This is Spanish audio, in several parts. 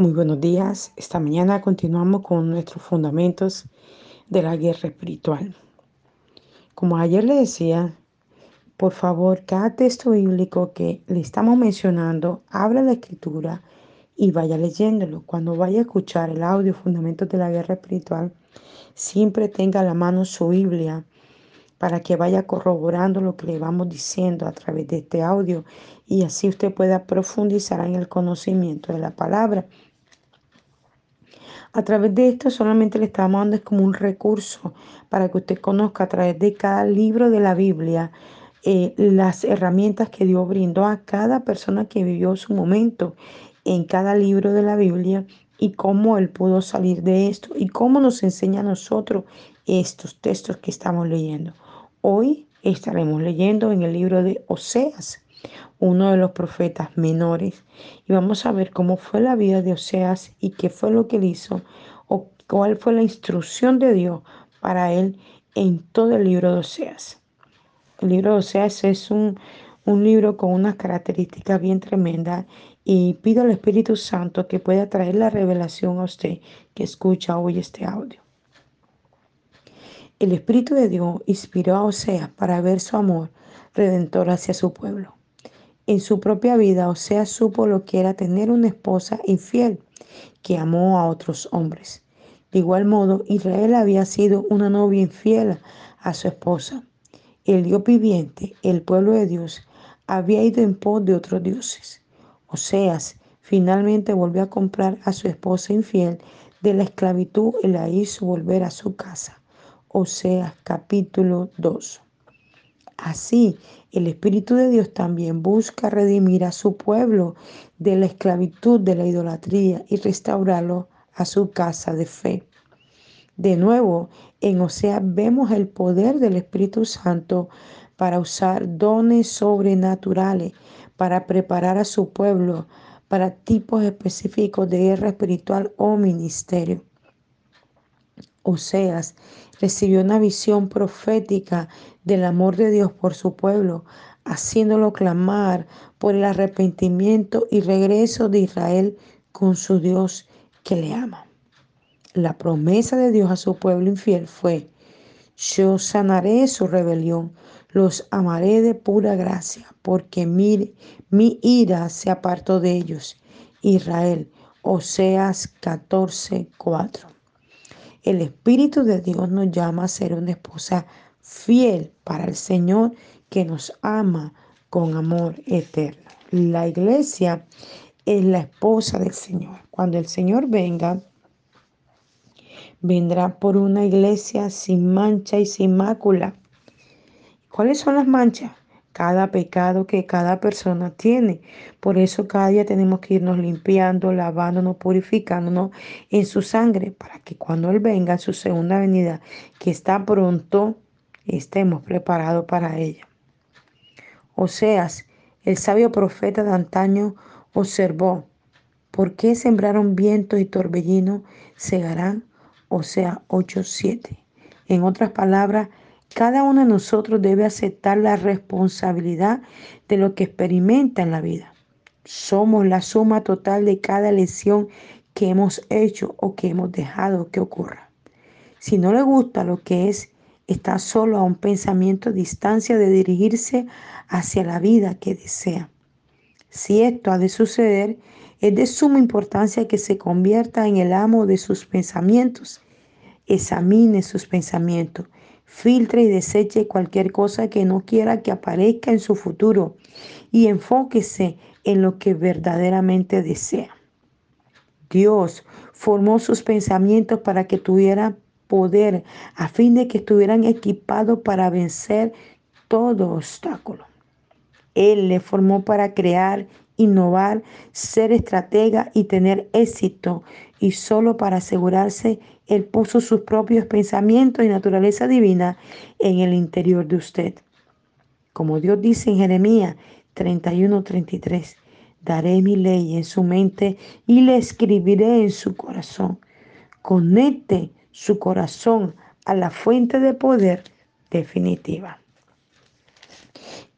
Muy buenos días. Esta mañana continuamos con nuestros fundamentos de la guerra espiritual. Como ayer le decía, por favor, cada texto bíblico que le estamos mencionando, abra la escritura y vaya leyéndolo. Cuando vaya a escuchar el audio Fundamentos de la Guerra Espiritual, siempre tenga a la mano su Biblia para que vaya corroborando lo que le vamos diciendo a través de este audio y así usted pueda profundizar en el conocimiento de la palabra a través de esto solamente le estamos dando como un recurso para que usted conozca a través de cada libro de la Biblia eh, las herramientas que Dios brindó a cada persona que vivió su momento en cada libro de la Biblia y cómo Él pudo salir de esto y cómo nos enseña a nosotros estos textos que estamos leyendo. Hoy estaremos leyendo en el libro de Oseas uno de los profetas menores, y vamos a ver cómo fue la vida de Oseas y qué fue lo que él hizo, o cuál fue la instrucción de Dios para él en todo el libro de Oseas. El libro de Oseas es un, un libro con unas características bien tremendas y pido al Espíritu Santo que pueda traer la revelación a usted que escucha hoy este audio. El Espíritu de Dios inspiró a Oseas para ver su amor redentor hacia su pueblo en su propia vida, o sea, supo lo que era tener una esposa infiel que amó a otros hombres. De igual modo, Israel había sido una novia infiel a su esposa. El Dios viviente, el pueblo de Dios, había ido en pos de otros dioses. Oseas finalmente volvió a comprar a su esposa infiel de la esclavitud y la hizo volver a su casa. Oseas capítulo 2. Así, el Espíritu de Dios también busca redimir a su pueblo de la esclavitud de la idolatría y restaurarlo a su casa de fe. De nuevo, en Osea vemos el poder del Espíritu Santo para usar dones sobrenaturales, para preparar a su pueblo para tipos específicos de guerra espiritual o ministerio. Oseas recibió una visión profética del amor de Dios por su pueblo, haciéndolo clamar por el arrepentimiento y regreso de Israel con su Dios que le ama. La promesa de Dios a su pueblo infiel fue, yo sanaré su rebelión, los amaré de pura gracia, porque mi, mi ira se apartó de ellos. Israel, Oseas 14, 4. El Espíritu de Dios nos llama a ser una esposa fiel para el Señor que nos ama con amor eterno. La iglesia es la esposa del Señor. Cuando el Señor venga, vendrá por una iglesia sin mancha y sin mácula. ¿Cuáles son las manchas? Cada pecado que cada persona tiene. Por eso cada día tenemos que irnos limpiando, lavándonos, purificándonos en su sangre, para que cuando Él venga en su segunda venida, que está pronto, estemos preparados para ella. Oseas, el sabio profeta de antaño, observó, ¿por qué sembraron viento y torbellino? Segarán, o sea, 8.7. En otras palabras, cada uno de nosotros debe aceptar la responsabilidad de lo que experimenta en la vida. Somos la suma total de cada lesión que hemos hecho o que hemos dejado que ocurra. Si no le gusta lo que es, está solo a un pensamiento distancia de dirigirse hacia la vida que desea. Si esto ha de suceder, es de suma importancia que se convierta en el amo de sus pensamientos. Examine sus pensamientos filtre y deseche cualquier cosa que no quiera que aparezca en su futuro y enfóquese en lo que verdaderamente desea. Dios formó sus pensamientos para que tuvieran poder, a fin de que estuvieran equipados para vencer todo obstáculo. Él le formó para crear, innovar, ser estratega y tener éxito. Y solo para asegurarse, Él puso sus propios pensamientos y naturaleza divina en el interior de usted. Como Dios dice en Jeremías 31, 33, daré mi ley en su mente y le escribiré en su corazón. Conecte su corazón a la fuente de poder definitiva.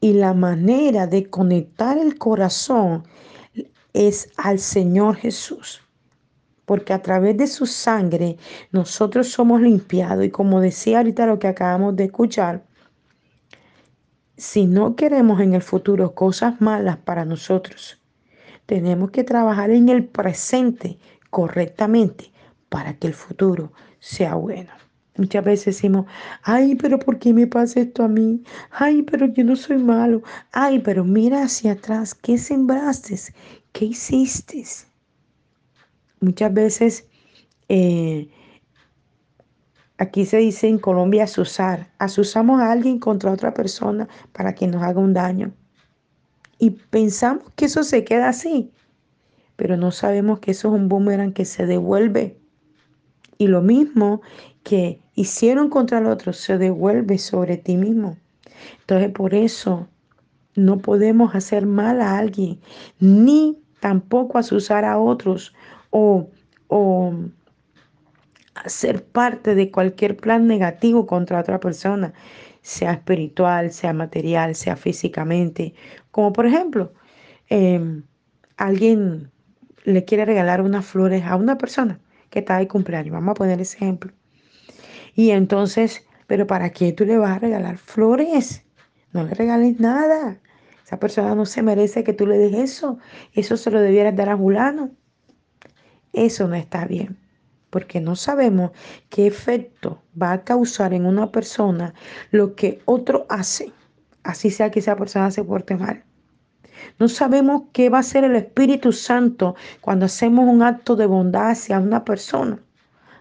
Y la manera de conectar el corazón es al Señor Jesús. porque a través de su sangre nosotros somos limpiados. Y como decía ahorita lo que acabamos de escuchar, si no queremos en el futuro cosas malas para nosotros, tenemos que trabajar en el presente correctamente para que el futuro sea bueno. Muchas veces decimos, ay, pero ¿por qué me pasa esto a mí? Ay, pero yo no soy malo. Ay, pero mira hacia atrás, ¿qué sembraste? ¿Qué hiciste? Muchas veces eh, aquí se dice en Colombia asusar. Asusamos a alguien contra otra persona para que nos haga un daño. Y pensamos que eso se queda así, pero no sabemos que eso es un boomerang que se devuelve. Y lo mismo que hicieron contra el otro se devuelve sobre ti mismo. Entonces por eso no podemos hacer mal a alguien, ni tampoco asusar a otros o, o hacer parte de cualquier plan negativo contra otra persona, sea espiritual, sea material, sea físicamente. Como por ejemplo, em, alguien le quiere regalar unas flores a una persona que está de cumpleaños. Vamos a poner ese ejemplo. Y entonces, pero ¿para qué tú le vas a regalar flores? No le regales nada. Esa persona no se merece que tú le des eso. Eso se lo debieras dar a Julano. Eso no está bien, porque no sabemos qué efecto va a causar en una persona lo que otro hace, así sea que esa persona se porte mal. No sabemos qué va a hacer el Espíritu Santo cuando hacemos un acto de bondad hacia una persona.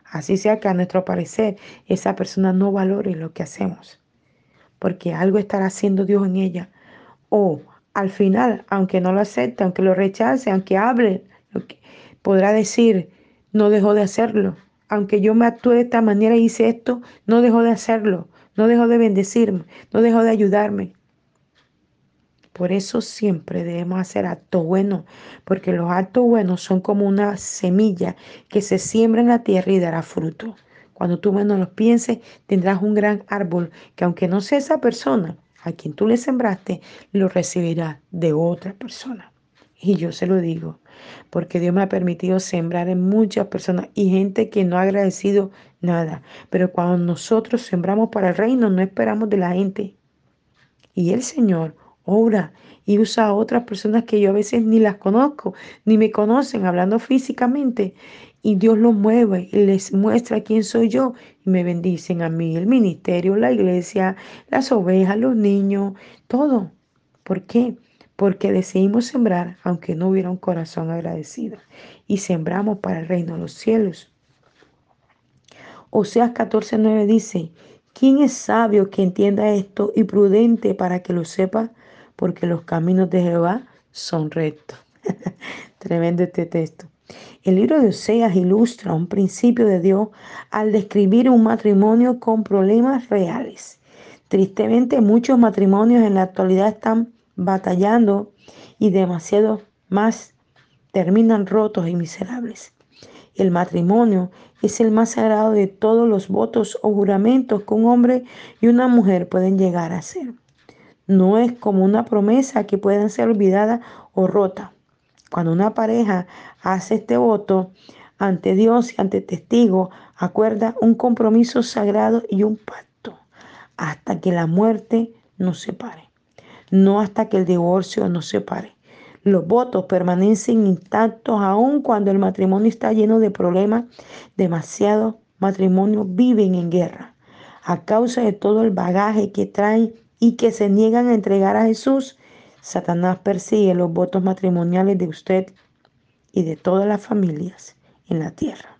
Así sea que a nuestro parecer esa persona no valore lo que hacemos, porque algo estará haciendo Dios en ella. O al final, aunque no lo acepte, aunque lo rechace, aunque hable, podrá decir, no dejó de hacerlo. Aunque yo me actúe de esta manera y hice esto, no dejó de hacerlo, no dejó de bendecirme, no dejó de ayudarme. Por eso siempre debemos hacer actos buenos, porque los actos buenos son como una semilla que se siembra en la tierra y dará fruto. Cuando tú menos los pienses, tendrás un gran árbol que aunque no sea esa persona a quien tú le sembraste, lo recibirá de otra persona. Y yo se lo digo, porque Dios me ha permitido sembrar en muchas personas y gente que no ha agradecido nada. Pero cuando nosotros sembramos para el reino, no esperamos de la gente. Y el Señor obra y usa a otras personas que yo a veces ni las conozco, ni me conocen, hablando físicamente. Y Dios los mueve y les muestra quién soy yo. Y me bendicen a mí, el ministerio, la iglesia, las ovejas, los niños, todo. ¿Por qué? Porque decidimos sembrar aunque no hubiera un corazón agradecido. Y sembramos para el reino de los cielos. Oseas 14:9 dice, ¿quién es sabio que entienda esto y prudente para que lo sepa? Porque los caminos de Jehová son rectos. Tremendo este texto. El libro de Oseas ilustra un principio de Dios al describir un matrimonio con problemas reales. Tristemente muchos matrimonios en la actualidad están batallando y demasiado más terminan rotos y miserables. El matrimonio es el más sagrado de todos los votos o juramentos que un hombre y una mujer pueden llegar a hacer no es como una promesa que pueda ser olvidada o rota. Cuando una pareja hace este voto ante Dios y ante testigos, acuerda un compromiso sagrado y un pacto hasta que la muerte nos separe, no hasta que el divorcio nos separe. Los votos permanecen intactos aun cuando el matrimonio está lleno de problemas. Demasiados matrimonios viven en guerra a causa de todo el bagaje que traen y que se niegan a entregar a Jesús, Satanás persigue los votos matrimoniales de usted y de todas las familias en la tierra.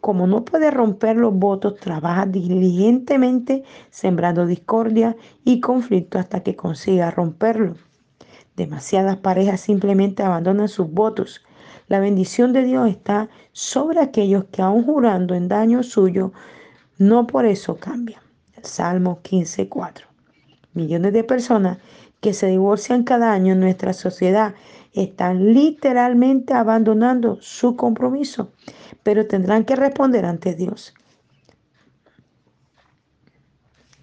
Como no puede romper los votos, trabaja diligentemente sembrando discordia y conflicto hasta que consiga romperlo. Demasiadas parejas simplemente abandonan sus votos. La bendición de Dios está sobre aquellos que aun jurando en daño suyo, no por eso cambian. El Salmo 15.4 millones de personas que se divorcian cada año en nuestra sociedad están literalmente abandonando su compromiso, pero tendrán que responder ante Dios.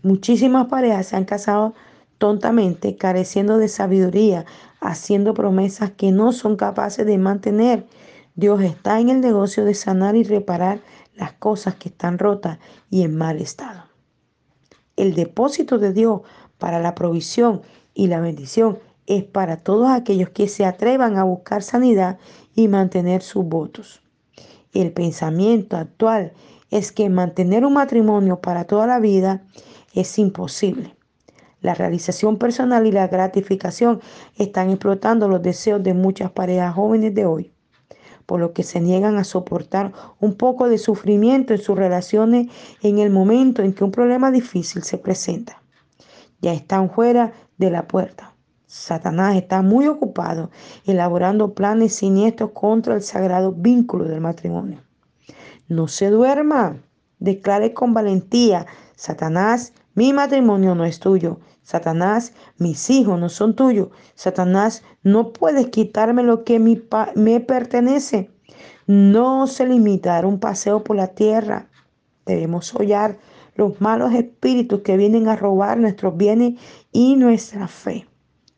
Muchísimas parejas se han casado tontamente, careciendo de sabiduría, haciendo promesas que no son capaces de mantener. Dios está en el negocio de sanar y reparar las cosas que están rotas y en mal estado. El depósito de Dios para la provisión y la bendición es para todos aquellos que se atrevan a buscar sanidad y mantener sus votos. El pensamiento actual es que mantener un matrimonio para toda la vida es imposible. La realización personal y la gratificación están explotando los deseos de muchas parejas jóvenes de hoy, por lo que se niegan a soportar un poco de sufrimiento en sus relaciones en el momento en que un problema difícil se presenta. Ya están fuera de la puerta. Satanás está muy ocupado elaborando planes siniestros contra el sagrado vínculo del matrimonio. No se duerma, declare con valentía, Satanás, mi matrimonio no es tuyo. Satanás, mis hijos no son tuyos. Satanás, no puedes quitarme lo que me pertenece. No se limita a un paseo por la tierra. Debemos hollar los malos espíritus que vienen a robar nuestros bienes y nuestra fe.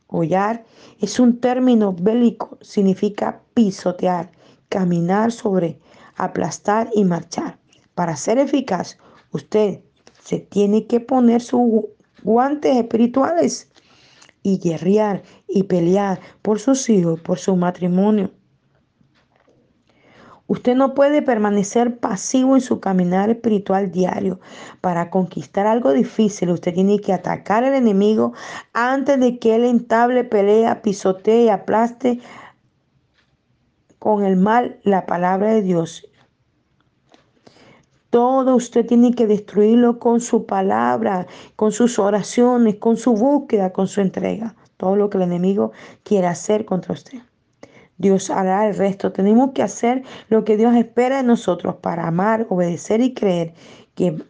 Hollar es un término bélico, significa pisotear, caminar sobre, aplastar y marchar. Para ser eficaz, usted se tiene que poner sus guantes espirituales y guerrear y pelear por sus hijos, por su matrimonio. Usted no puede permanecer pasivo en su caminar espiritual diario. Para conquistar algo difícil, usted tiene que atacar al enemigo antes de que él entable pelea, pisotee y aplaste con el mal la palabra de Dios. Todo usted tiene que destruirlo con su palabra, con sus oraciones, con su búsqueda, con su entrega. Todo lo que el enemigo quiera hacer contra usted. Dios hará el resto. Tenemos que hacer lo que Dios espera de nosotros para amar, obedecer y creer que,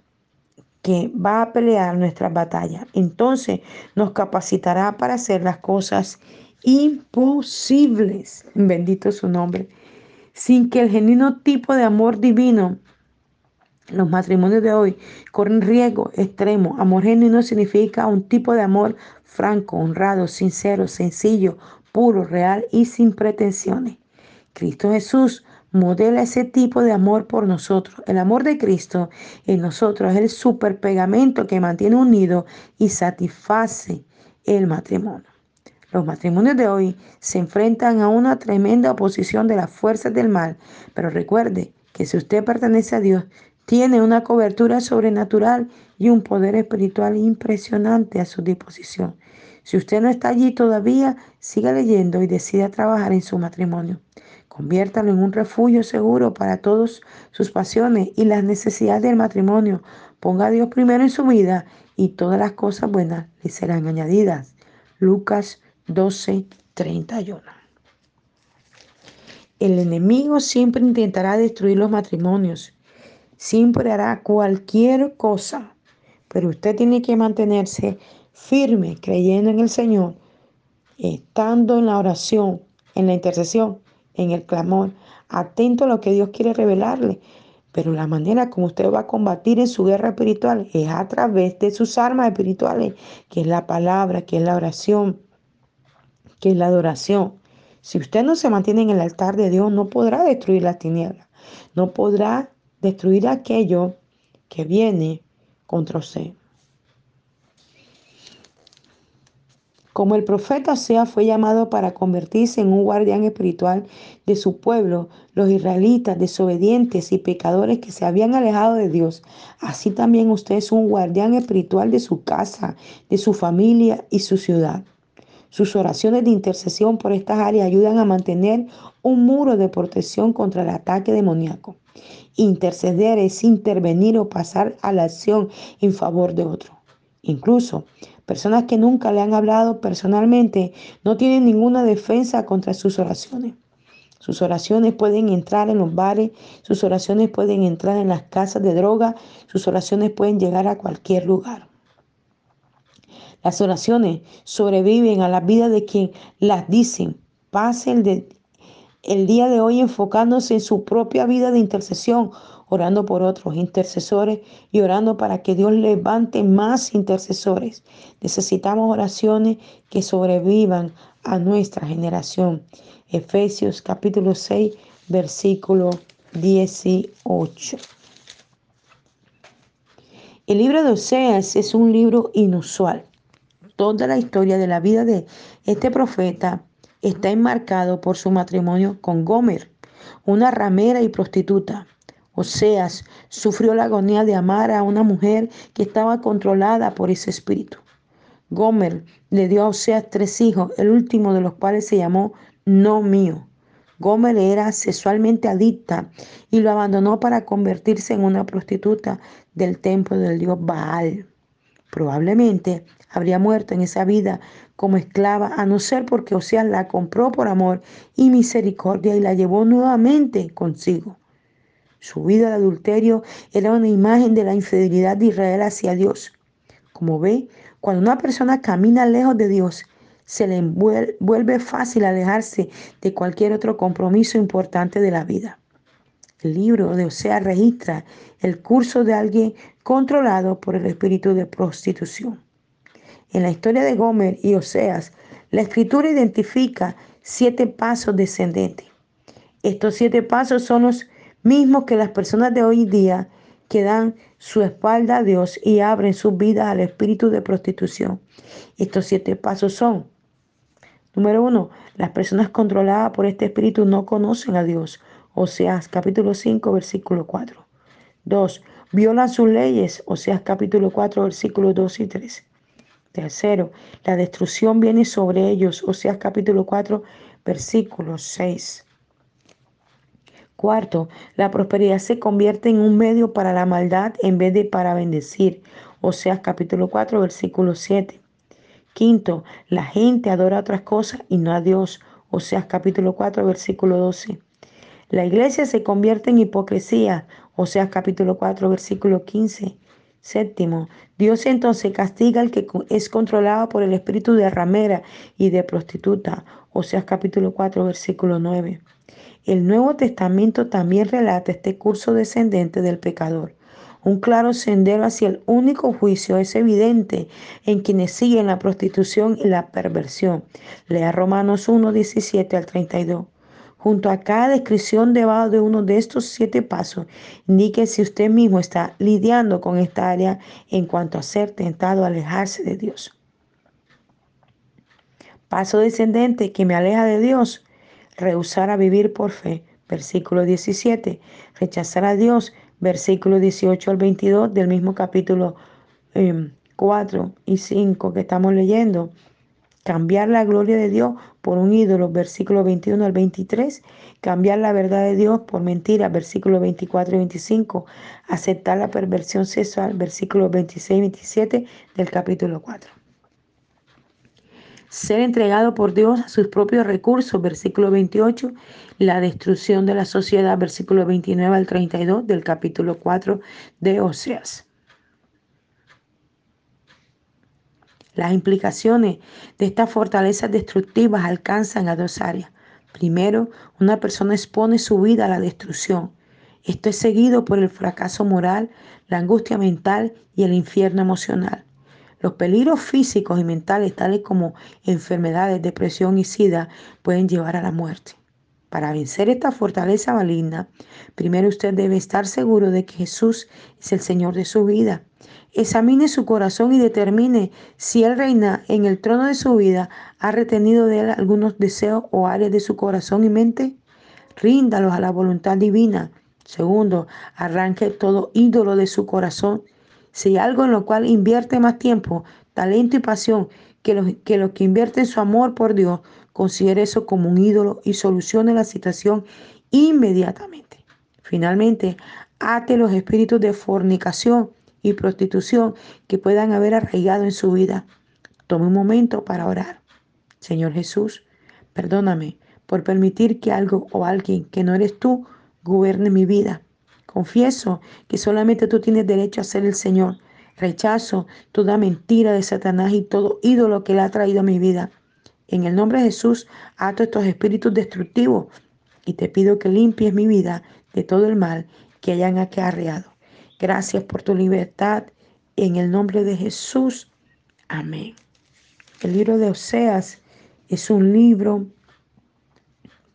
que va a pelear nuestras batallas. Entonces nos capacitará para hacer las cosas imposibles. Bendito su nombre. Sin que el genuino tipo de amor divino los matrimonios de hoy corren riesgo extremo. Amor genuino significa un tipo de amor franco, honrado, sincero, sencillo, puro, real y sin pretensiones. Cristo Jesús modela ese tipo de amor por nosotros. El amor de Cristo en nosotros es el super pegamento que mantiene unido y satisface el matrimonio. Los matrimonios de hoy se enfrentan a una tremenda oposición de las fuerzas del mal, pero recuerde que si usted pertenece a Dios, tiene una cobertura sobrenatural y un poder espiritual impresionante a su disposición. Si usted no está allí todavía, siga leyendo y decida trabajar en su matrimonio. Conviértalo en un refugio seguro para todas sus pasiones y las necesidades del matrimonio. Ponga a Dios primero en su vida y todas las cosas buenas le serán añadidas. Lucas 12, 31. El enemigo siempre intentará destruir los matrimonios. Siempre hará cualquier cosa. Pero usted tiene que mantenerse firme, creyendo en el Señor, estando en la oración, en la intercesión, en el clamor, atento a lo que Dios quiere revelarle. Pero la manera como usted va a combatir en su guerra espiritual es a través de sus armas espirituales, que es la palabra, que es la oración, que es la adoración. Si usted no se mantiene en el altar de Dios, no podrá destruir las tinieblas, no podrá destruir aquello que viene contra usted. Como el profeta Sea fue llamado para convertirse en un guardián espiritual de su pueblo, los israelitas desobedientes y pecadores que se habían alejado de Dios, así también usted es un guardián espiritual de su casa, de su familia y su ciudad. Sus oraciones de intercesión por estas áreas ayudan a mantener un muro de protección contra el ataque demoníaco. Interceder es intervenir o pasar a la acción en favor de otro. Incluso Personas que nunca le han hablado personalmente no tienen ninguna defensa contra sus oraciones. Sus oraciones pueden entrar en los bares, sus oraciones pueden entrar en las casas de droga, sus oraciones pueden llegar a cualquier lugar. Las oraciones sobreviven a la vida de quien las dicen. Pase el, el día de hoy enfocándose en su propia vida de intercesión orando por otros intercesores y orando para que Dios levante más intercesores. Necesitamos oraciones que sobrevivan a nuestra generación. Efesios capítulo 6, versículo 18. El libro de Oseas es un libro inusual. Toda la historia de la vida de este profeta está enmarcado por su matrimonio con Gomer, una ramera y prostituta. Oseas sufrió la agonía de amar a una mujer que estaba controlada por ese espíritu. Gomer le dio a Oseas tres hijos, el último de los cuales se llamó No mío. Gomer era sexualmente adicta y lo abandonó para convertirse en una prostituta del templo del dios Baal. Probablemente habría muerto en esa vida como esclava, a no ser porque Oseas la compró por amor y misericordia y la llevó nuevamente consigo. Su vida de adulterio era una imagen de la infidelidad de Israel hacia Dios. Como ve, cuando una persona camina lejos de Dios, se le vuelve fácil alejarse de cualquier otro compromiso importante de la vida. El libro de Oseas registra el curso de alguien controlado por el espíritu de prostitución. En la historia de Gomer y Oseas, la escritura identifica siete pasos descendentes. Estos siete pasos son los mismos que las personas de hoy día que dan su espalda a Dios y abren su vida al espíritu de prostitución. Estos siete pasos son, número uno, las personas controladas por este espíritu no conocen a Dios. Oseas capítulo 5, versículo 4. Dos, violan sus leyes. Oseas capítulo 4, versículos 2 y 3. Tercero, la destrucción viene sobre ellos. Oseas capítulo 4, versículo 6. Cuarto, la prosperidad se convierte en un medio para la maldad en vez de para bendecir. Oseas capítulo 4, versículo 7. Quinto, la gente adora otras cosas y no a Dios. Oseas capítulo 4, versículo 12. La iglesia se convierte en hipocresía. Oseas capítulo 4, versículo 15. Séptimo, Dios entonces castiga al que es controlado por el espíritu de ramera y de prostituta. Oseas capítulo 4, versículo 9. El Nuevo Testamento también relata este curso descendente del pecador. Un claro sendero hacia el único juicio es evidente en quienes siguen la prostitución y la perversión. Lea Romanos 1, 17 al 32. Junto a cada descripción debajo de uno de estos siete pasos, indique si usted mismo está lidiando con esta área en cuanto a ser tentado a alejarse de Dios. Paso descendente que me aleja de Dios rehusar a vivir por fe, versículo 17, rechazar a Dios, versículo 18 al 22 del mismo capítulo 4 em, y 5 que estamos leyendo. Cambiar la gloria de Dios por un ídolo, versículo 21 al 23. Cambiar la verdad de Dios por mentira, versículo 24 y 25. Aceptar la perversión sexual, versículo 26 y 27 del capítulo 4 ser entregado por Dios a sus propios recursos, versículo 28, la destrucción de la sociedad, versículo 29 al 32 del capítulo 4 de Oseas. Las implicaciones de estas fortalezas destructivas alcanzan a dos áreas. Primero, una persona expone su vida a la destrucción. Esto es seguido por el fracaso moral, la angustia mental y el infierno emocional. Los peligros físicos y mentales, tales como enfermedades, depresión y sida, pueden llevar a la muerte. Para vencer esta fortaleza maligna, primero usted debe estar seguro de que Jesús es el Señor de su vida. Examine su corazón y determine si Él reina en el trono de su vida, ha retenido de Él algunos deseos o áreas de su corazón y mente. Ríndalos a la voluntad divina. Segundo, arranque todo ídolo de su corazón si hay algo en lo cual invierte más tiempo, talento y pasión que los que, lo que invierte en su amor por Dios, considere eso como un ídolo y solucione la situación inmediatamente. Finalmente, ate los espíritus de fornicación y prostitución que puedan haber arraigado en su vida. Tome un momento para orar. Señor Jesús, perdóname por permitir que algo o alguien que no eres tú gobierne mi vida. Confieso que solamente tú tienes derecho a ser el Señor. Rechazo toda mentira de Satanás y todo ídolo que le ha traído a mi vida. En el nombre de Jesús, ato estos espíritus destructivos y te pido que limpies mi vida de todo el mal que hayan acarreado. Gracias por tu libertad. En el nombre de Jesús. Amén. El libro de Oseas es un libro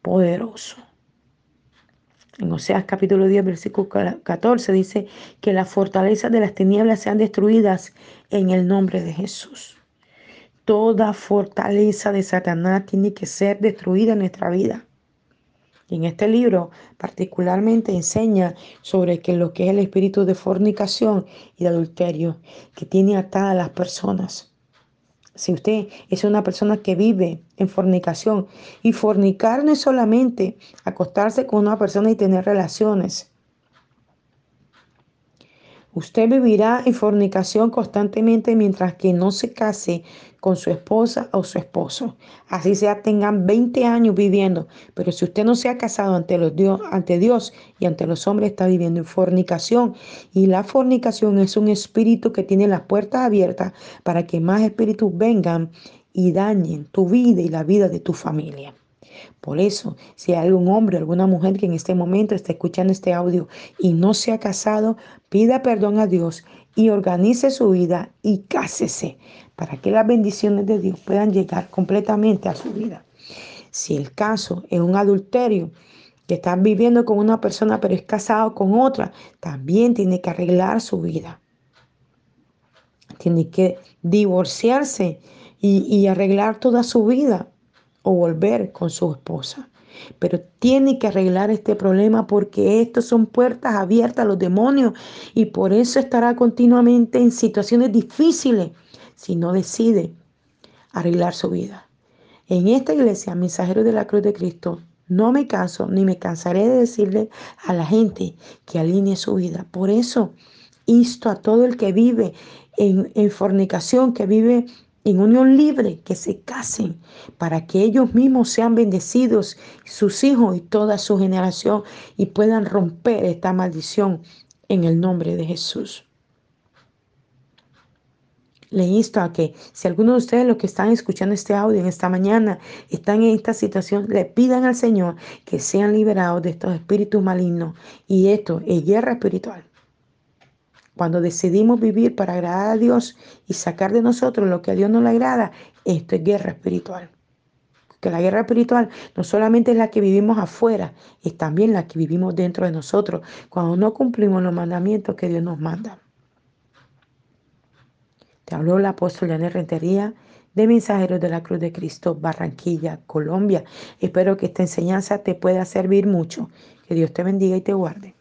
poderoso. En Oseas capítulo 10, versículo 14 dice que las fortalezas de las tinieblas sean destruidas en el nombre de Jesús. Toda fortaleza de Satanás tiene que ser destruida en nuestra vida. Y en este libro particularmente enseña sobre que lo que es el espíritu de fornicación y de adulterio que tiene atadas a las personas. Si usted es una persona que vive en fornicación, y fornicar no es solamente acostarse con una persona y tener relaciones. Usted vivirá en fornicación constantemente mientras que no se case con su esposa o su esposo. Así sea, tengan 20 años viviendo, pero si usted no se ha casado ante, los Dios, ante Dios y ante los hombres, está viviendo en fornicación. Y la fornicación es un espíritu que tiene las puertas abiertas para que más espíritus vengan y dañen tu vida y la vida de tu familia. Por eso, si hay algún hombre, alguna mujer que en este momento está escuchando este audio y no se ha casado, pida perdón a Dios y organice su vida y cásese para que las bendiciones de Dios puedan llegar completamente a su vida. Si el caso es un adulterio, que está viviendo con una persona pero es casado con otra, también tiene que arreglar su vida. Tiene que divorciarse y, y arreglar toda su vida o volver con su esposa. Pero tiene que arreglar este problema porque estos son puertas abiertas a los demonios y por eso estará continuamente en situaciones difíciles si no decide arreglar su vida. En esta iglesia, Mensajero de la Cruz de Cristo, no me canso ni me cansaré de decirle a la gente que alinee su vida. Por eso insto a todo el que vive en, en fornicación, que vive en unión libre, que se casen para que ellos mismos sean bendecidos, sus hijos y toda su generación, y puedan romper esta maldición en el nombre de Jesús. Le insto a que si alguno de ustedes los que están escuchando este audio en esta mañana están en esta situación, le pidan al Señor que sean liberados de estos espíritus malignos. Y esto es guerra espiritual. Cuando decidimos vivir para agradar a Dios y sacar de nosotros lo que a Dios no le agrada, esto es guerra espiritual. Que la guerra espiritual no solamente es la que vivimos afuera, es también la que vivimos dentro de nosotros cuando no cumplimos los mandamientos que Dios nos manda. Te habló el apóstol Janet Rentería de Mensajeros de la Cruz de Cristo, Barranquilla, Colombia. Espero que esta enseñanza te pueda servir mucho. Que Dios te bendiga y te guarde.